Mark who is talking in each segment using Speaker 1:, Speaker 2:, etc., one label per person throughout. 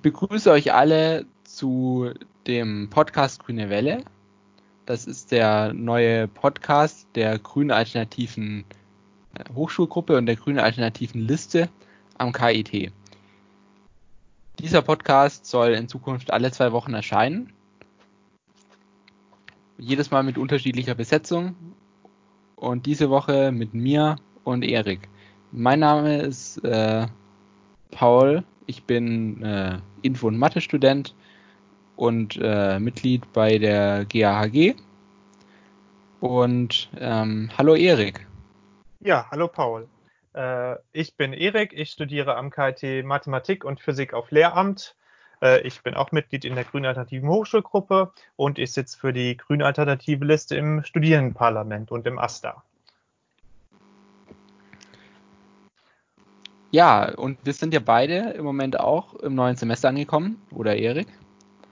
Speaker 1: Ich begrüße euch alle zu dem Podcast Grüne Welle. Das ist der neue Podcast der Grünen Alternativen äh, Hochschulgruppe und der Grünen Alternativen Liste am KIT. Dieser Podcast soll in Zukunft alle zwei Wochen erscheinen. Jedes Mal mit unterschiedlicher Besetzung. Und diese Woche mit mir und Erik. Mein Name ist äh, Paul. Ich bin äh, Info- und Mathe-Student und äh, Mitglied bei der GAHG. Und ähm, hallo Erik.
Speaker 2: Ja, hallo Paul. Äh, ich bin Erik, ich studiere am KIT Mathematik und Physik auf Lehramt. Äh, ich bin auch Mitglied in der Grünen Alternativen Hochschulgruppe und ich sitze für die Grüne Alternative Liste im Studierendenparlament und im AStA.
Speaker 1: Ja, und wir sind ja beide im Moment auch im neuen Semester angekommen, oder Erik?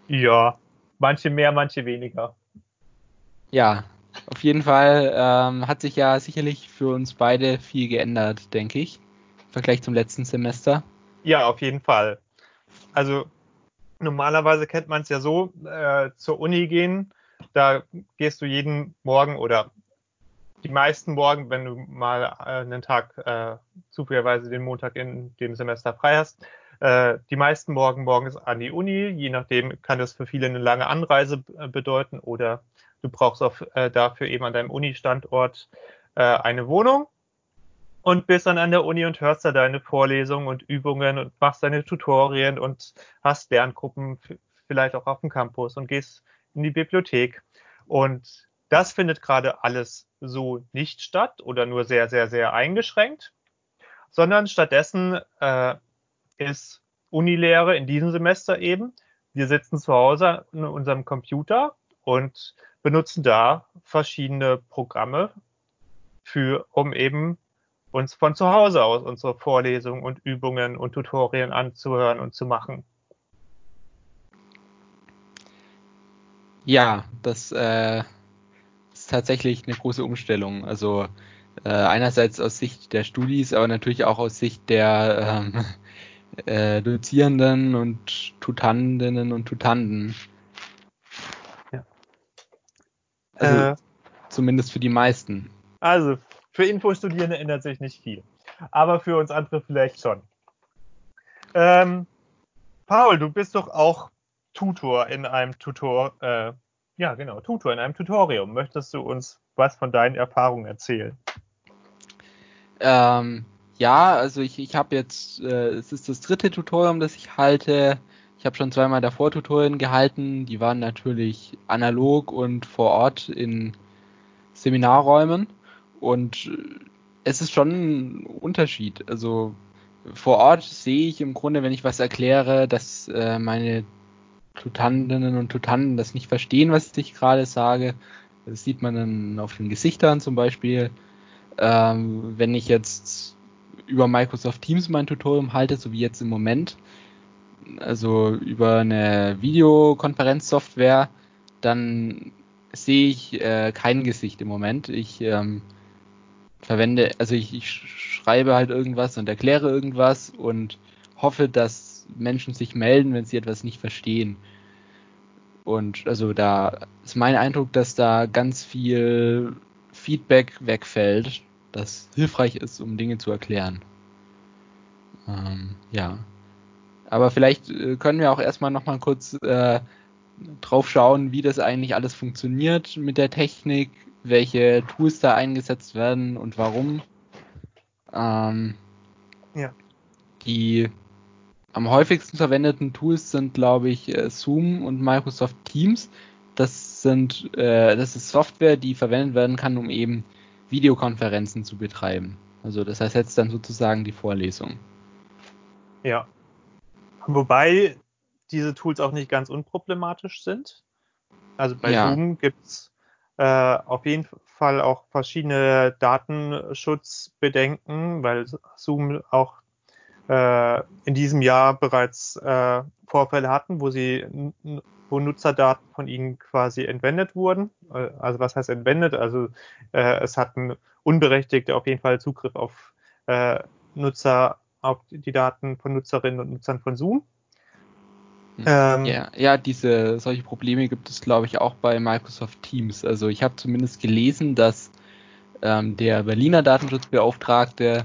Speaker 2: Ja, manche mehr, manche weniger.
Speaker 1: Ja, auf jeden Fall ähm, hat sich ja sicherlich für uns beide viel geändert, denke ich, im Vergleich zum letzten Semester.
Speaker 2: Ja, auf jeden Fall. Also normalerweise kennt man es ja so, äh, zur Uni gehen, da gehst du jeden Morgen oder die meisten Morgen, wenn du mal äh, einen Tag äh, zufälligerweise den Montag in dem Semester frei hast, äh, die meisten Morgen morgens an die Uni. Je nachdem kann das für viele eine lange Anreise äh, bedeuten oder du brauchst auch äh, dafür eben an deinem Uni-Standort äh, eine Wohnung und bist dann an der Uni und hörst da deine Vorlesungen und Übungen und machst deine Tutorien und hast Lerngruppen vielleicht auch auf dem Campus und gehst in die Bibliothek. Und das findet gerade alles so nicht statt oder nur sehr, sehr, sehr eingeschränkt, sondern stattdessen äh, ist Unilehre in diesem Semester eben. Wir sitzen zu Hause in unserem Computer und benutzen da verschiedene Programme für, um eben uns von zu Hause aus unsere Vorlesungen und Übungen und Tutorien anzuhören und zu machen.
Speaker 1: Ja, das äh, tatsächlich eine große Umstellung. Also äh, einerseits aus Sicht der Studis, aber natürlich auch aus Sicht der ähm, äh, Dozierenden und Tutandinnen und Tutanden. Ja. Also äh, zumindest für die meisten.
Speaker 2: Also für Infostudierende ändert sich nicht viel, aber für uns andere vielleicht schon. Ähm, Paul, du bist doch auch Tutor in einem Tutor, äh, ja, genau, Tutor in einem Tutorium. Möchtest du uns was von deinen Erfahrungen erzählen?
Speaker 1: Ähm, ja, also ich, ich habe jetzt, äh, es ist das dritte Tutorium, das ich halte. Ich habe schon zweimal davor Tutorien gehalten. Die waren natürlich analog und vor Ort in Seminarräumen. Und äh, es ist schon ein Unterschied. Also vor Ort sehe ich im Grunde, wenn ich was erkläre, dass äh, meine Tutandinnen und Tutanten das nicht verstehen, was ich gerade sage. Das sieht man dann auf den Gesichtern zum Beispiel. Ähm, wenn ich jetzt über Microsoft Teams mein Tutorium halte, so wie jetzt im Moment, also über eine Videokonferenzsoftware, dann sehe ich äh, kein Gesicht im Moment. Ich ähm, verwende, also ich, ich schreibe halt irgendwas und erkläre irgendwas und hoffe, dass Menschen sich melden, wenn sie etwas nicht verstehen. Und also da ist mein Eindruck, dass da ganz viel Feedback wegfällt, das hilfreich ist, um Dinge zu erklären. Ähm, ja. Aber vielleicht äh, können wir auch erstmal nochmal kurz äh, drauf schauen, wie das eigentlich alles funktioniert mit der Technik, welche Tools da eingesetzt werden und warum. Ähm, ja. Die am häufigsten verwendeten Tools sind, glaube ich, äh, Zoom und Microsoft Teams. Das sind, äh, das ist Software, die verwendet werden kann, um eben Videokonferenzen zu betreiben. Also das ersetzt dann sozusagen die Vorlesung.
Speaker 2: Ja. Wobei diese Tools auch nicht ganz unproblematisch sind. Also bei ja. Zoom gibt's äh, auf jeden Fall auch verschiedene Datenschutzbedenken, weil Zoom auch äh, in diesem Jahr bereits äh, Vorfälle hatten, wo sie wo Nutzerdaten von ihnen quasi entwendet wurden. Äh, also was heißt entwendet? Also äh, es hatten Unberechtigte auf jeden Fall Zugriff auf äh, Nutzer, auf die Daten von Nutzerinnen und Nutzern von Zoom.
Speaker 1: Ähm, ja, ja, diese solche Probleme gibt es, glaube ich, auch bei Microsoft Teams. Also ich habe zumindest gelesen, dass ähm, der Berliner Datenschutzbeauftragte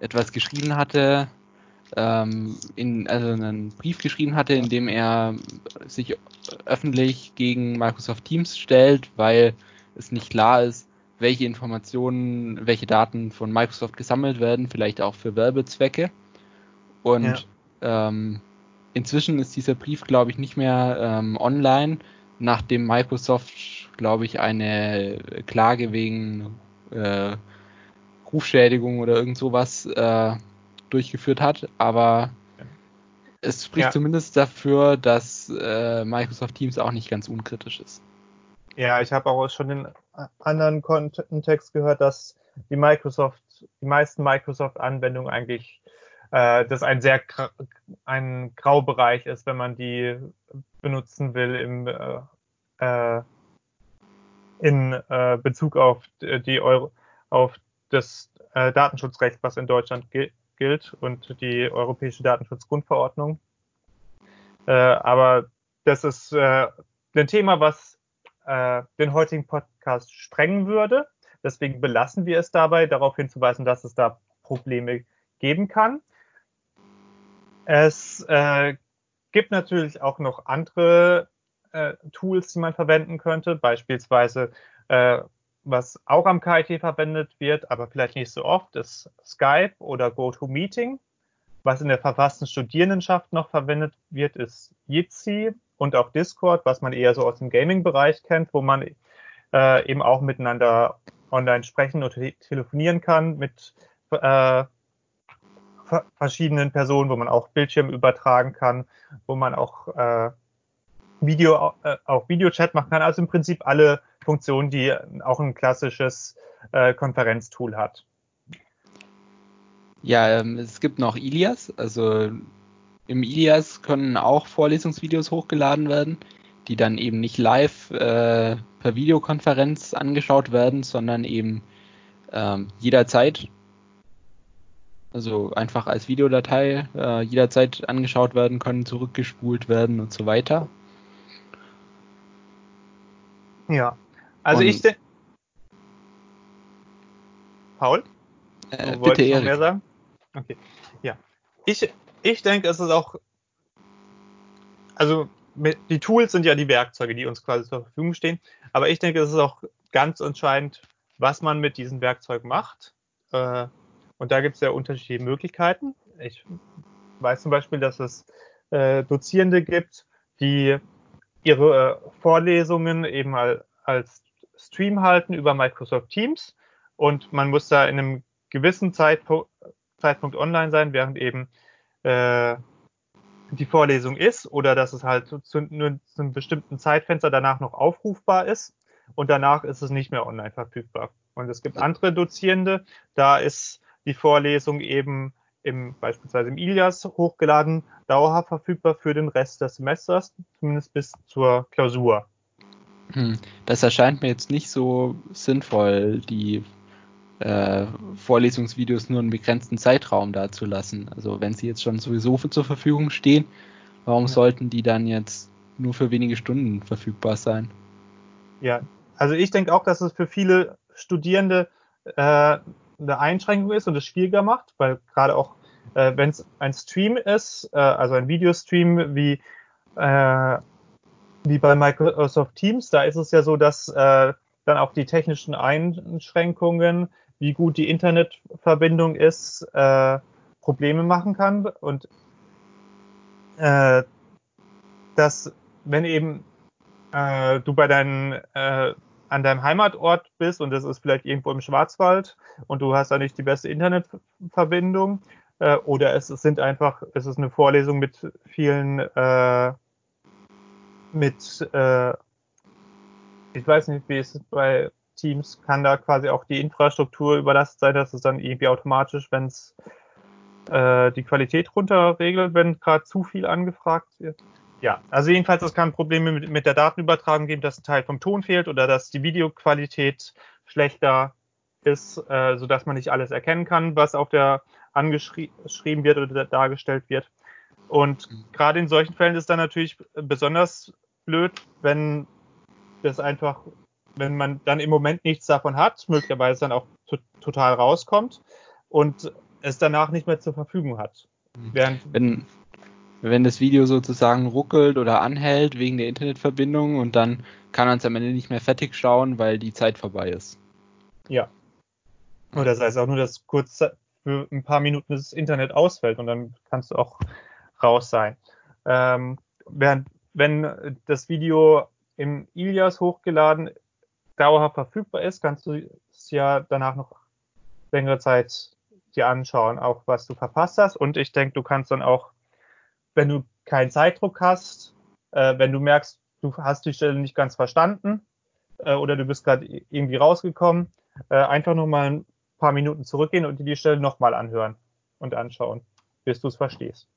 Speaker 1: etwas geschrieben hatte, ähm, in, also einen Brief geschrieben hatte, in dem er sich öffentlich gegen Microsoft Teams stellt, weil es nicht klar ist, welche Informationen, welche Daten von Microsoft gesammelt werden, vielleicht auch für Werbezwecke. Und ja. ähm, inzwischen ist dieser Brief, glaube ich, nicht mehr ähm, online, nachdem Microsoft, glaube ich, eine Klage wegen äh, Rufschädigung oder irgend sowas äh, durchgeführt hat. Aber es spricht ja. zumindest dafür, dass äh, Microsoft Teams auch nicht ganz unkritisch ist.
Speaker 2: Ja, ich habe auch schon den anderen Kontext gehört, dass die Microsoft, die meisten Microsoft-Anwendungen eigentlich äh, das ein sehr ein Graubereich ist, wenn man die benutzen will im äh, äh, in äh, Bezug auf die Euro, auf das äh, Datenschutzrecht, was in Deutschland gilt gilt und die Europäische Datenschutzgrundverordnung. Äh, aber das ist äh, ein Thema, was äh, den heutigen Podcast sprengen würde. Deswegen belassen wir es dabei, darauf hinzuweisen, dass es da Probleme geben kann. Es äh, gibt natürlich auch noch andere äh, Tools, die man verwenden könnte, beispielsweise äh, was auch am KIT verwendet wird, aber vielleicht nicht so oft, ist Skype oder GoToMeeting. Was in der verfassten Studierendenschaft noch verwendet wird, ist Jitsi und auch Discord, was man eher so aus dem Gaming-Bereich kennt, wo man äh, eben auch miteinander online sprechen oder te telefonieren kann mit äh, verschiedenen Personen, wo man auch Bildschirm übertragen kann, wo man auch äh, Video, äh, auch Videochat machen kann. Also im Prinzip alle Funktionen, die auch ein klassisches äh, Konferenztool hat.
Speaker 1: Ja, ähm, es gibt noch Ilias. Also im Ilias können auch Vorlesungsvideos hochgeladen werden, die dann eben nicht live äh, per Videokonferenz angeschaut werden, sondern eben ähm, jederzeit, also einfach als Videodatei äh, jederzeit angeschaut werden können, zurückgespult werden und so weiter.
Speaker 2: Ja, also und ich denke. Paul?
Speaker 1: Äh, bitte, Erik.
Speaker 2: mehr sagen? Okay. Ja. Ich, ich denke, es ist auch. Also, mit, die Tools sind ja die Werkzeuge, die uns quasi zur Verfügung stehen. Aber ich denke, es ist auch ganz entscheidend, was man mit diesen Werkzeugen macht. Äh, und da gibt es ja unterschiedliche Möglichkeiten. Ich weiß zum Beispiel, dass es äh, Dozierende gibt, die ihre äh, Vorlesungen eben als Stream halten über Microsoft Teams und man muss da in einem gewissen Zeitpunkt, Zeitpunkt online sein, während eben äh, die Vorlesung ist oder dass es halt zu, nur zu einem bestimmten Zeitfenster danach noch aufrufbar ist und danach ist es nicht mehr online verfügbar. Und es gibt andere Dozierende, da ist die Vorlesung eben im, beispielsweise im Ilias hochgeladen, dauerhaft verfügbar für den Rest des Semesters, zumindest bis zur Klausur.
Speaker 1: Hm, das erscheint mir jetzt nicht so sinnvoll, die äh, Vorlesungsvideos nur einen begrenzten Zeitraum dazulassen. Also wenn sie jetzt schon sowieso zur Verfügung stehen, warum ja. sollten die dann jetzt nur für wenige Stunden verfügbar sein?
Speaker 2: Ja, also ich denke auch, dass es für viele Studierende äh, eine Einschränkung ist und es schwieriger macht, weil gerade auch äh, wenn es ein Stream ist, äh, also ein Videostream wie äh, wie bei Microsoft Teams, da ist es ja so, dass äh, dann auch die technischen Einschränkungen, wie gut die Internetverbindung ist, äh, Probleme machen kann. Und äh, dass wenn eben äh, du bei deinen äh, an deinem Heimatort bist und das ist vielleicht irgendwo im Schwarzwald und du hast da nicht die beste Internetverbindung äh, oder es, es sind einfach es ist eine Vorlesung mit vielen äh, mit, äh, ich weiß nicht, wie es bei Teams kann da quasi auch die Infrastruktur überlastet sein, dass es dann irgendwie automatisch, wenn es äh, die Qualität runterregelt, wenn gerade zu viel angefragt wird. Ja, also jedenfalls, es kann Probleme mit, mit der Datenübertragung geben, dass ein Teil vom Ton fehlt oder dass die Videoqualität schlechter ist, äh, sodass man nicht alles erkennen kann, was auf der angeschrieben wird oder dargestellt wird. Und mhm. gerade in solchen Fällen ist dann natürlich besonders blöd, wenn das einfach, wenn man dann im Moment nichts davon hat, möglicherweise dann auch total rauskommt und es danach nicht mehr zur Verfügung hat.
Speaker 1: Mhm. Während wenn, wenn das Video sozusagen ruckelt oder anhält wegen der Internetverbindung und dann kann man es am Ende nicht mehr fertig schauen, weil die Zeit vorbei ist.
Speaker 2: Ja. Oder das heißt auch nur, dass kurz für ein paar Minuten das Internet ausfällt und dann kannst du auch raus sein. Ähm, während, wenn das Video im Ilias hochgeladen dauerhaft verfügbar ist, kannst du es ja danach noch längere Zeit dir anschauen, auch was du verpasst hast. Und ich denke, du kannst dann auch, wenn du keinen Zeitdruck hast, äh, wenn du merkst, du hast die Stelle nicht ganz verstanden äh, oder du bist gerade irgendwie rausgekommen, äh, einfach nochmal ein paar Minuten zurückgehen und dir die Stelle nochmal anhören und anschauen, bis du es verstehst.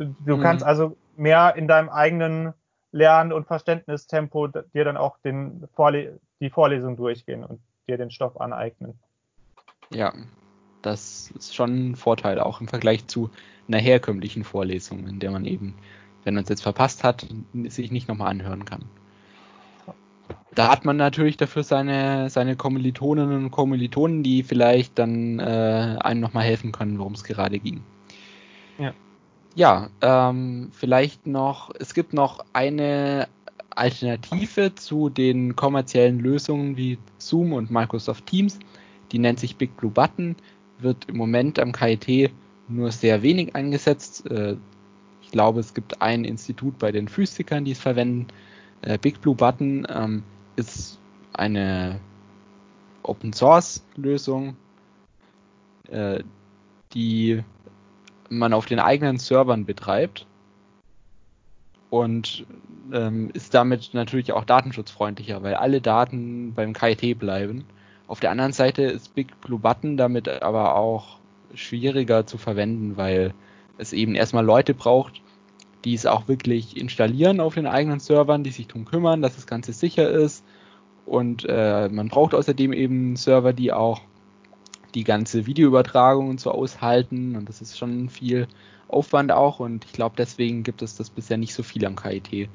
Speaker 2: Du, mhm. kannst also mehr in deinem eigenen Lern- und Verständnistempo dir dann auch den Vorle die Vorlesung durchgehen und dir den Stoff aneignen.
Speaker 1: Ja, das ist schon ein Vorteil, auch im Vergleich zu einer herkömmlichen Vorlesung, in der man eben, wenn man es jetzt verpasst hat, sich nicht nochmal anhören kann. Da hat man natürlich dafür seine, seine Kommilitoninnen und Kommilitonen, die vielleicht dann äh, einem nochmal helfen können, worum es gerade ging. Ja. Ja, ähm, vielleicht noch, es gibt noch eine Alternative zu den kommerziellen Lösungen wie Zoom und Microsoft Teams. Die nennt sich Big Blue Button wird im Moment am KIT nur sehr wenig eingesetzt. Äh, ich glaube, es gibt ein Institut bei den Physikern, die es verwenden. Äh, Big Blue Button ähm, ist eine Open Source Lösung, äh, die man auf den eigenen Servern betreibt und ähm, ist damit natürlich auch datenschutzfreundlicher, weil alle Daten beim KIT bleiben. Auf der anderen Seite ist Big Blue Button damit aber auch schwieriger zu verwenden, weil es eben erstmal Leute braucht, die es auch wirklich installieren auf den eigenen Servern, die sich darum kümmern, dass das Ganze sicher ist. Und äh, man braucht außerdem eben Server, die auch die ganze Videoübertragung und so aushalten. Und das ist schon viel Aufwand auch. Und ich glaube, deswegen gibt es das bisher nicht so viel am KIT.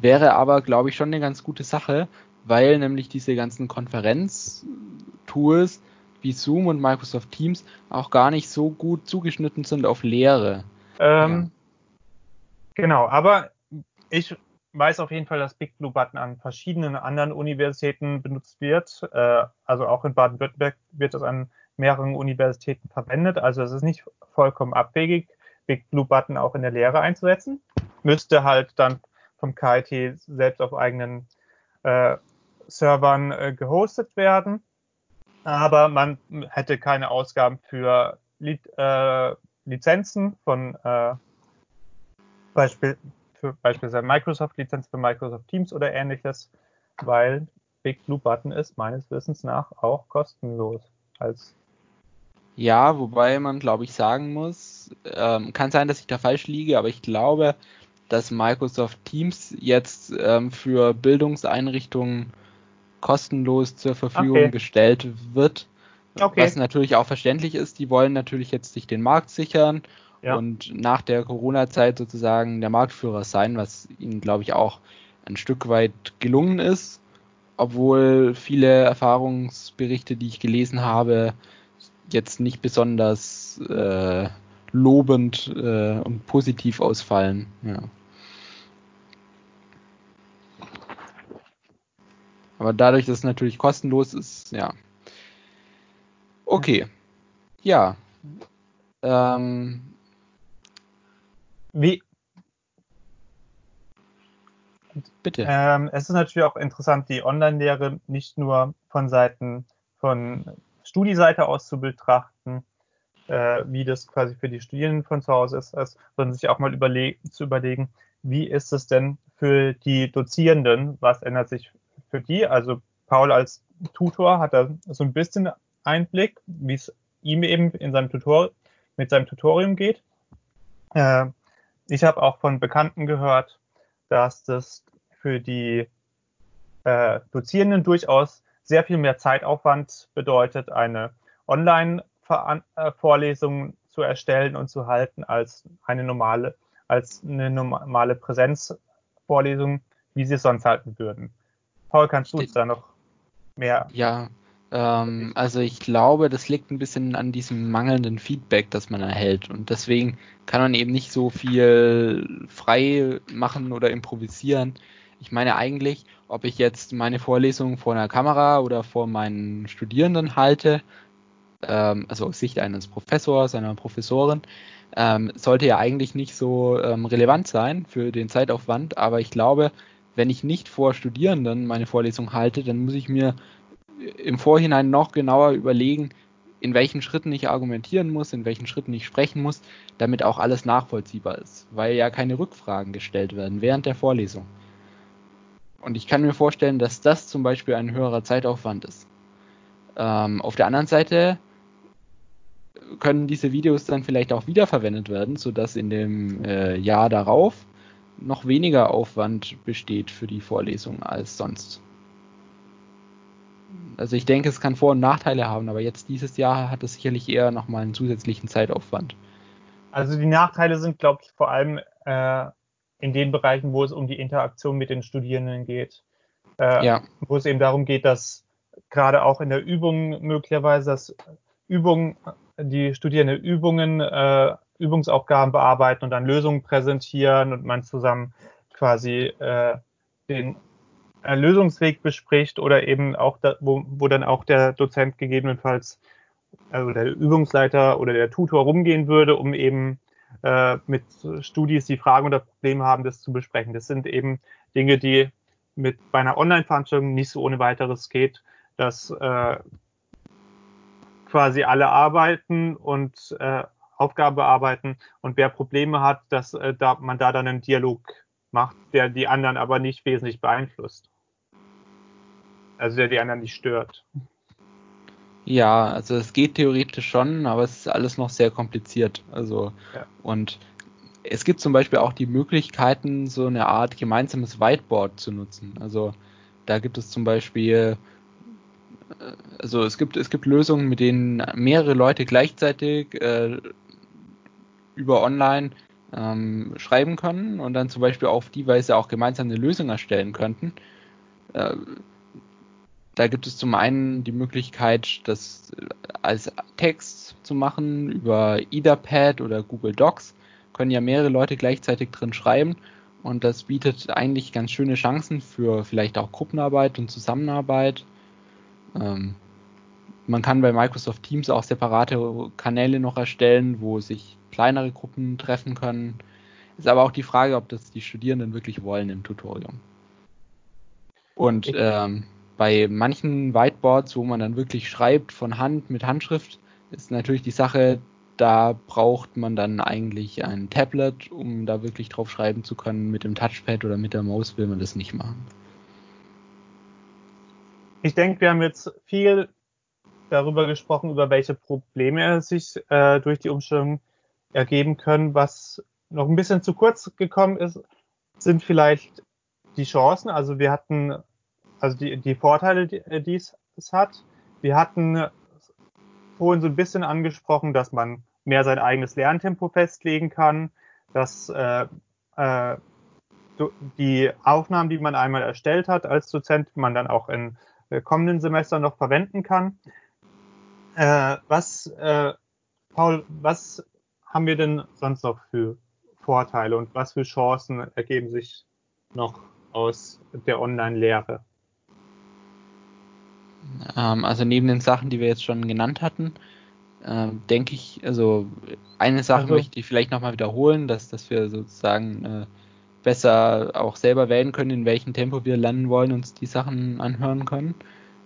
Speaker 1: Wäre aber, glaube ich, schon eine ganz gute Sache, weil nämlich diese ganzen Konferenz-Tools wie Zoom und Microsoft Teams auch gar nicht so gut zugeschnitten sind auf Lehre.
Speaker 2: Ähm, ja. Genau, aber ich weiß auf jeden Fall, dass Big Blue Button an verschiedenen anderen Universitäten benutzt wird. Äh, also auch in Baden-Württemberg wird es an mehreren Universitäten verwendet. Also es ist nicht vollkommen abwegig, Big Blue Button auch in der Lehre einzusetzen. Müsste halt dann vom KIT selbst auf eigenen äh, Servern äh, gehostet werden, aber man hätte keine Ausgaben für Li äh, Lizenzen von äh, Beispiel, für beispielsweise Microsoft-Lizenz für Microsoft Teams oder ähnliches, weil Big Blue Button ist meines Wissens nach auch kostenlos als
Speaker 1: ja, wobei man, glaube ich, sagen muss, ähm, kann sein, dass ich da falsch liege, aber ich glaube, dass Microsoft Teams jetzt ähm, für Bildungseinrichtungen kostenlos zur Verfügung okay. gestellt wird. Okay. Was natürlich auch verständlich ist, die wollen natürlich jetzt sich den Markt sichern ja. und nach der Corona-Zeit sozusagen der Marktführer sein, was ihnen, glaube ich, auch ein Stück weit gelungen ist, obwohl viele Erfahrungsberichte, die ich gelesen habe, jetzt nicht besonders äh, lobend äh, und positiv ausfallen. Ja. Aber dadurch, dass es natürlich kostenlos ist, ja. Okay. Ja. Ähm.
Speaker 2: Wie? Bitte. Ähm, es ist natürlich auch interessant, die Online-Lehre nicht nur von Seiten von Studieseite aus zu betrachten, äh, wie das quasi für die Studierenden von zu Hause ist, sondern sich auch mal überle zu überlegen, wie ist es denn für die Dozierenden, was ändert sich für die. Also Paul als Tutor hat da so ein bisschen Einblick, wie es ihm eben in seinem Tutor mit seinem Tutorium geht. Äh, ich habe auch von Bekannten gehört, dass das für die äh, Dozierenden durchaus sehr viel mehr Zeitaufwand bedeutet, eine Online-Vorlesung zu erstellen und zu halten als eine normale, als eine normale Präsenzvorlesung, wie sie es sonst halten würden. Paul, kannst du uns da noch mehr?
Speaker 1: Ja, ähm, also ich glaube, das liegt ein bisschen an diesem mangelnden Feedback, das man erhält. Und deswegen kann man eben nicht so viel frei machen oder improvisieren. Ich meine eigentlich, ob ich jetzt meine Vorlesung vor einer Kamera oder vor meinen Studierenden halte, ähm, also aus Sicht eines Professors, einer Professorin, ähm, sollte ja eigentlich nicht so ähm, relevant sein für den Zeitaufwand. Aber ich glaube, wenn ich nicht vor Studierenden meine Vorlesung halte, dann muss ich mir im Vorhinein noch genauer überlegen, in welchen Schritten ich argumentieren muss, in welchen Schritten ich sprechen muss, damit auch alles nachvollziehbar ist, weil ja keine Rückfragen gestellt werden während der Vorlesung. Und ich kann mir vorstellen, dass das zum Beispiel ein höherer Zeitaufwand ist. Ähm, auf der anderen Seite können diese Videos dann vielleicht auch wiederverwendet werden, sodass in dem äh, Jahr darauf noch weniger Aufwand besteht für die Vorlesung als sonst. Also ich denke, es kann Vor- und Nachteile haben, aber jetzt dieses Jahr hat es sicherlich eher nochmal einen zusätzlichen Zeitaufwand.
Speaker 2: Also die Nachteile sind, glaube ich, vor allem äh, in den Bereichen, wo es um die Interaktion mit den Studierenden geht. Äh, ja. Wo es eben darum geht, dass gerade auch in der Übung möglicherweise, dass Übungen, die Studierende Übungen, äh, Übungsaufgaben bearbeiten und dann Lösungen präsentieren und man zusammen quasi äh, den Lösungsweg bespricht oder eben auch, da, wo, wo dann auch der Dozent gegebenenfalls, also der Übungsleiter oder der Tutor rumgehen würde, um eben äh, mit Studis, die Fragen oder Probleme haben, das zu besprechen. Das sind eben Dinge, die mit bei einer Online-Veranstaltung nicht so ohne weiteres geht, dass äh, quasi alle arbeiten und äh, Aufgaben bearbeiten und wer Probleme hat, dass äh, da, man da dann einen Dialog macht, der die anderen aber nicht wesentlich beeinflusst. Also der die anderen nicht stört.
Speaker 1: Ja, also es geht theoretisch schon, aber es ist alles noch sehr kompliziert. Also ja. und es gibt zum Beispiel auch die Möglichkeiten, so eine Art gemeinsames Whiteboard zu nutzen. Also da gibt es zum Beispiel, äh, also es gibt es gibt Lösungen, mit denen mehrere Leute gleichzeitig äh, über Online ähm, schreiben können und dann zum Beispiel auf die Weise auch gemeinsam eine Lösung erstellen könnten. Äh, da gibt es zum einen die Möglichkeit, das als Text zu machen über Etherpad oder Google Docs. Können ja mehrere Leute gleichzeitig drin schreiben und das bietet eigentlich ganz schöne Chancen für vielleicht auch Gruppenarbeit und Zusammenarbeit. Ähm, man kann bei Microsoft Teams auch separate Kanäle noch erstellen, wo sich kleinere Gruppen treffen können. Ist aber auch die Frage, ob das die Studierenden wirklich wollen im Tutorium. Und ähm, bei manchen Whiteboards, wo man dann wirklich schreibt von Hand mit Handschrift, ist natürlich die Sache, da braucht man dann eigentlich ein Tablet, um da wirklich drauf schreiben zu können. Mit dem Touchpad oder mit der Maus will man das nicht machen.
Speaker 2: Ich denke, wir haben jetzt viel darüber gesprochen, über welche Probleme sich äh, durch die Umstellung ergeben können. Was noch ein bisschen zu kurz gekommen ist, sind vielleicht die Chancen. Also wir hatten also die, die Vorteile, die, äh, die es hat. Wir hatten vorhin so ein bisschen angesprochen, dass man mehr sein eigenes Lerntempo festlegen kann, dass äh, äh, die Aufnahmen, die man einmal erstellt hat als Dozent, man dann auch in äh, kommenden Semestern noch verwenden kann. Äh, was, äh, Paul, was haben wir denn sonst noch für Vorteile und was für Chancen ergeben sich noch aus der Online-Lehre?
Speaker 1: Ähm, also neben den Sachen, die wir jetzt schon genannt hatten, äh, denke ich, also eine Sache also, möchte ich vielleicht nochmal wiederholen, dass, dass wir sozusagen äh, besser auch selber wählen können, in welchem Tempo wir lernen wollen, uns die Sachen anhören können.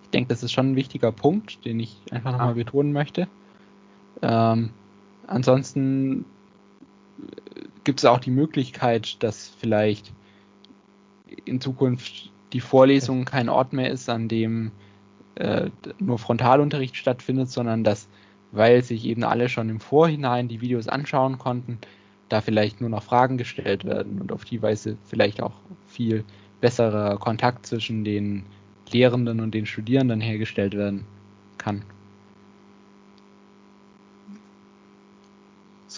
Speaker 1: Ich denke, das ist schon ein wichtiger Punkt, den ich einfach nochmal betonen möchte. Ähm, ansonsten gibt es auch die Möglichkeit, dass vielleicht in Zukunft die Vorlesung kein Ort mehr ist, an dem äh, nur Frontalunterricht stattfindet, sondern dass, weil sich eben alle schon im Vorhinein die Videos anschauen konnten, da vielleicht nur noch Fragen gestellt werden und auf die Weise vielleicht auch viel besserer Kontakt zwischen den Lehrenden und den Studierenden hergestellt werden kann.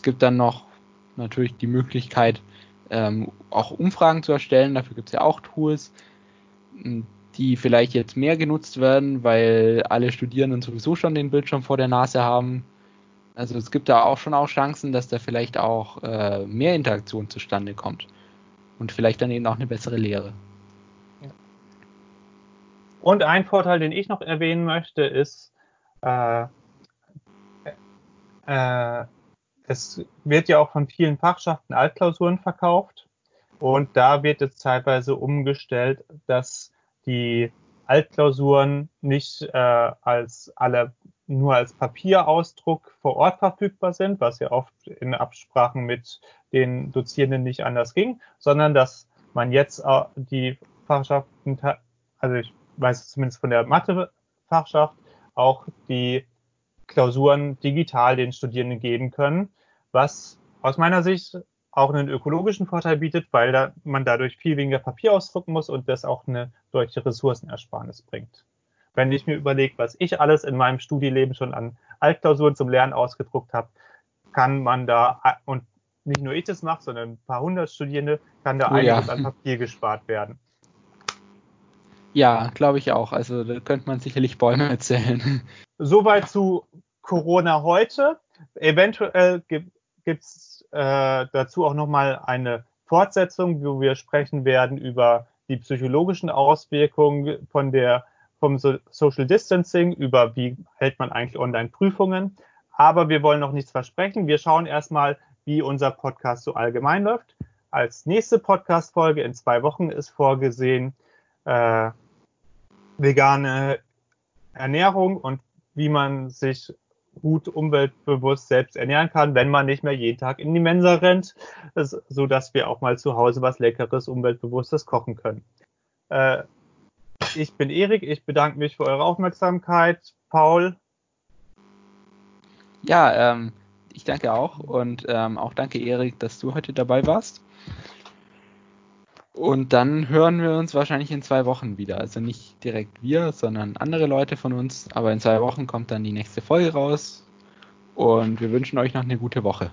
Speaker 1: Gibt dann noch natürlich die Möglichkeit, ähm, auch Umfragen zu erstellen. Dafür gibt es ja auch Tools, die vielleicht jetzt mehr genutzt werden, weil alle Studierenden sowieso schon den Bildschirm vor der Nase haben. Also es gibt da auch schon auch Chancen, dass da vielleicht auch äh, mehr Interaktion zustande kommt und vielleicht dann eben auch eine bessere Lehre.
Speaker 2: Und ein Vorteil, den ich noch erwähnen möchte, ist, äh, äh, es wird ja auch von vielen Fachschaften Altklausuren verkauft. Und da wird jetzt teilweise umgestellt, dass die Altklausuren nicht äh, als alle nur als Papierausdruck vor Ort verfügbar sind, was ja oft in Absprachen mit den Dozierenden nicht anders ging, sondern dass man jetzt die Fachschaften, also ich weiß zumindest von der Mathe-Fachschaft, auch die Klausuren digital den Studierenden geben können, was aus meiner Sicht auch einen ökologischen Vorteil bietet, weil da man dadurch viel weniger Papier ausdrucken muss und das auch eine deutliche Ressourcenersparnis bringt. Wenn ich mir überlege, was ich alles in meinem Studieleben schon an Altklausuren zum Lernen ausgedruckt habe, kann man da, und nicht nur ich das mache, sondern ein paar hundert Studierende, kann da oh, einiges ja. an Papier gespart werden.
Speaker 1: Ja, glaube ich auch. Also da könnte man sicherlich Bäume erzählen.
Speaker 2: Soweit zu Corona heute. Eventuell gibt es äh, dazu auch nochmal eine Fortsetzung, wo wir sprechen werden über die psychologischen Auswirkungen von der, vom so Social Distancing, über wie hält man eigentlich Online-Prüfungen. Aber wir wollen noch nichts versprechen. Wir schauen erstmal, wie unser Podcast so allgemein läuft. Als nächste Podcast-Folge in zwei Wochen ist vorgesehen, äh, vegane Ernährung und wie man sich gut umweltbewusst selbst ernähren kann, wenn man nicht mehr jeden Tag in die Mensa rennt, so dass wir auch mal zu Hause was Leckeres, umweltbewusstes kochen können. Äh, ich bin Erik, ich bedanke mich für eure Aufmerksamkeit. Paul.
Speaker 1: Ja, ähm, ich danke auch und ähm, auch danke Erik, dass du heute dabei warst. Und dann hören wir uns wahrscheinlich in zwei Wochen wieder. Also nicht direkt wir, sondern andere Leute von uns. Aber in zwei Wochen kommt dann die nächste Folge raus. Und wir wünschen euch noch eine gute Woche.